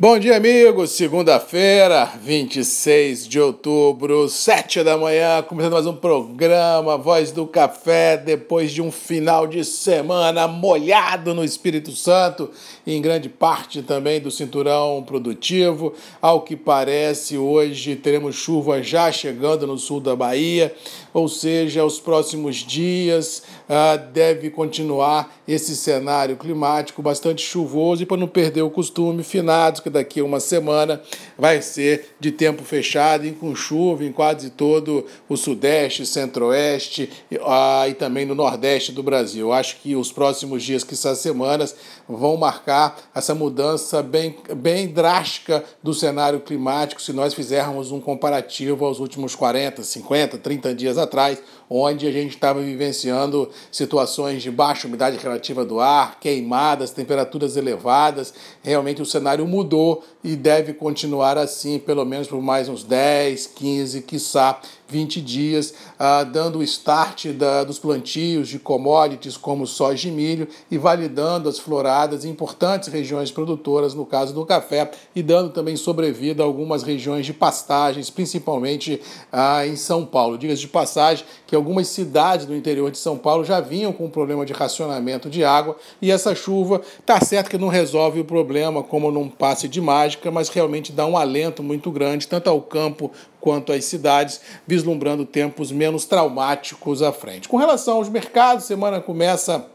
Bom dia, amigos. Segunda-feira, 26 de outubro, 7 da manhã, começando mais um programa Voz do Café, depois de um final de semana molhado no Espírito Santo, e em grande parte também do cinturão produtivo. Ao que parece, hoje teremos chuva já chegando no sul da Bahia, ou seja, os próximos dias ah, deve continuar esse cenário climático bastante chuvoso e para não perder o costume, finados que daqui a uma semana vai ser de tempo fechado e com chuva em quase todo o sudeste, centro-oeste ah, e também no nordeste do Brasil. Acho que os próximos dias, que essas semanas, vão marcar essa mudança bem, bem drástica do cenário climático se nós fizermos um comparativo aos últimos 40, 50, 30 dias atrás, onde a gente estava vivenciando situações de baixa umidade relativa do ar, queimadas, temperaturas elevadas. Realmente o cenário mudou e deve continuar assim, pelo menos por mais uns 10, 15, quiçá 20 dias, ah, dando o start da, dos plantios de commodities como soja e milho e validando as floradas em importantes regiões produtoras, no caso do café, e dando também sobrevida a algumas regiões de pastagens, principalmente ah, em São Paulo. Diga-se de passagem que algumas cidades do interior de São Paulo já vinham com um problema de racionamento de água e essa chuva está certo que não resolve o problema como num passe de mágica, mas realmente dá um alento muito grande tanto ao campo quanto às cidades, vislumbrando tempos menos traumáticos à frente. Com relação aos mercados, semana começa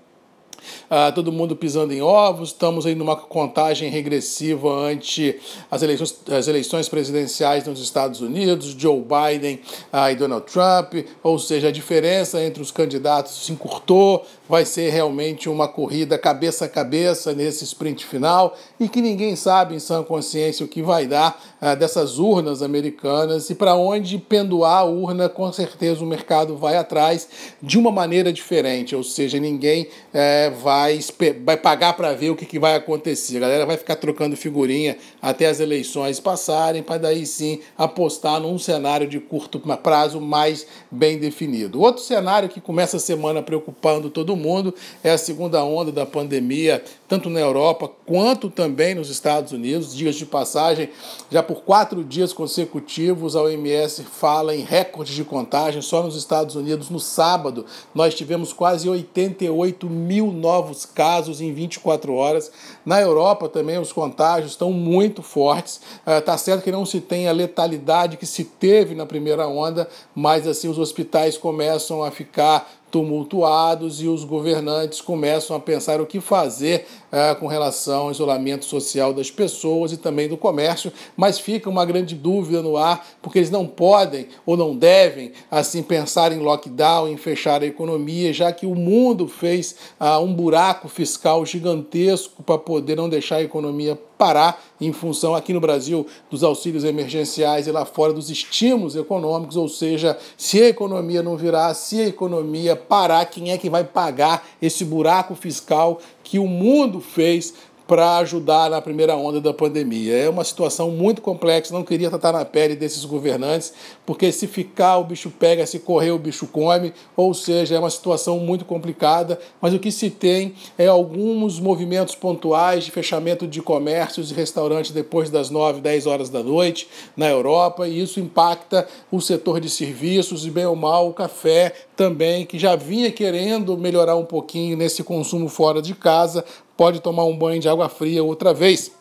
ah, todo mundo pisando em ovos, estamos aí numa contagem regressiva ante as eleições, as eleições presidenciais nos Estados Unidos, Joe Biden ah, e Donald Trump, ou seja, a diferença entre os candidatos se encurtou, vai ser realmente uma corrida cabeça a cabeça nesse sprint final. E que ninguém sabe em sã consciência o que vai dar ah, dessas urnas americanas. E para onde penduar a urna, com certeza o mercado vai atrás de uma maneira diferente, ou seja, ninguém eh, vai, vai pagar para ver o que, que vai acontecer. A galera vai ficar trocando figurinha até as eleições passarem, para daí sim apostar num cenário de curto prazo mais bem definido. Outro cenário que começa a semana preocupando todo mundo é a segunda onda da pandemia, tanto na Europa quanto também nos Estados Unidos. Dias de passagem, já por quatro dias consecutivos, a OMS fala em recordes de contagem. Só nos Estados Unidos, no sábado, nós tivemos quase 88 mil novos casos em 24 horas. Na Europa também os contágios estão muito fortes. Está uh, certo que não se tem a letalidade que se teve na primeira onda, mas assim os hospitais começam a ficar tumultuados e os governantes começam a pensar o que fazer uh, com relação ao isolamento social das pessoas e também do comércio, mas fica uma grande dúvida no ar, porque eles não podem ou não devem assim pensar em lockdown, em fechar a economia, já que o mundo fez uh, um buraco fiscal gigantesco para poder não deixar a economia parar em função aqui no Brasil dos auxílios emergenciais e lá fora dos estímulos econômicos, ou seja, se a economia não virar, se a economia parar, quem é que vai pagar esse buraco fiscal que o mundo fez para ajudar na primeira onda da pandemia. É uma situação muito complexa, não queria tratar na pele desses governantes, porque se ficar o bicho pega, se correr o bicho come, ou seja, é uma situação muito complicada, mas o que se tem é alguns movimentos pontuais de fechamento de comércios e restaurantes depois das 9, 10 horas da noite na Europa, e isso impacta o setor de serviços e bem ou mal o café também, que já vinha querendo melhorar um pouquinho nesse consumo fora de casa, pode tomar um banho de água fria outra vez.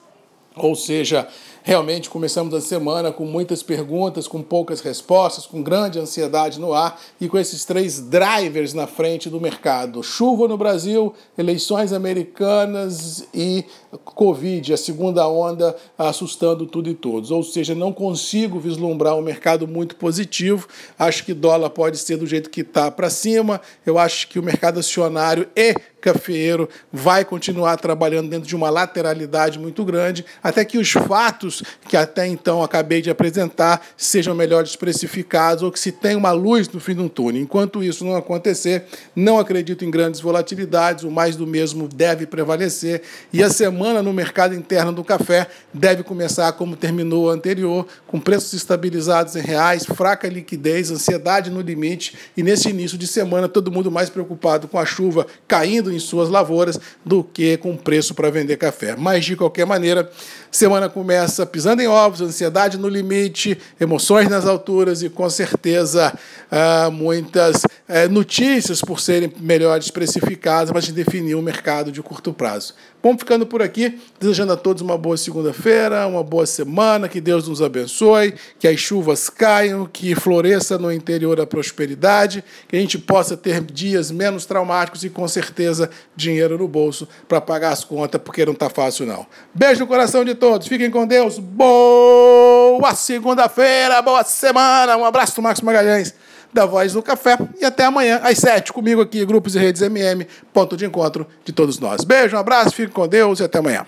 Ou seja, Realmente começamos a semana com muitas perguntas, com poucas respostas, com grande ansiedade no ar e com esses três drivers na frente do mercado: chuva no Brasil, eleições americanas e Covid, a segunda onda assustando tudo e todos. Ou seja, não consigo vislumbrar um mercado muito positivo. Acho que dólar pode ser do jeito que está para cima. Eu acho que o mercado acionário e cafeeiro vai continuar trabalhando dentro de uma lateralidade muito grande, até que os fatos que até então acabei de apresentar sejam melhores precificados ou que se tenha uma luz no fim do túnel. Enquanto isso não acontecer, não acredito em grandes volatilidades, o mais do mesmo deve prevalecer e a semana no mercado interno do café deve começar como terminou o anterior, com preços estabilizados em reais, fraca liquidez, ansiedade no limite e nesse início de semana todo mundo mais preocupado com a chuva caindo em suas lavouras do que com preço para vender café. Mas de qualquer maneira, semana começa pisando em ovos, ansiedade no limite, emoções nas alturas e com certeza ah, muitas eh, notícias por serem melhores precificadas, mas de definir um mercado de curto prazo. Vamos ficando por aqui, desejando a todos uma boa segunda-feira, uma boa semana, que Deus nos abençoe, que as chuvas caiam, que floresça no interior a prosperidade, que a gente possa ter dias menos traumáticos e com certeza dinheiro no bolso para pagar as contas, porque não está fácil não. Beijo no coração de todos, fiquem com Deus, boa segunda-feira, boa semana, um abraço do Marcos Magalhães da Voz do Café. E até amanhã, às sete, comigo aqui, Grupos e Redes MM, ponto de encontro de todos nós. Beijo, um abraço, fique com Deus e até amanhã.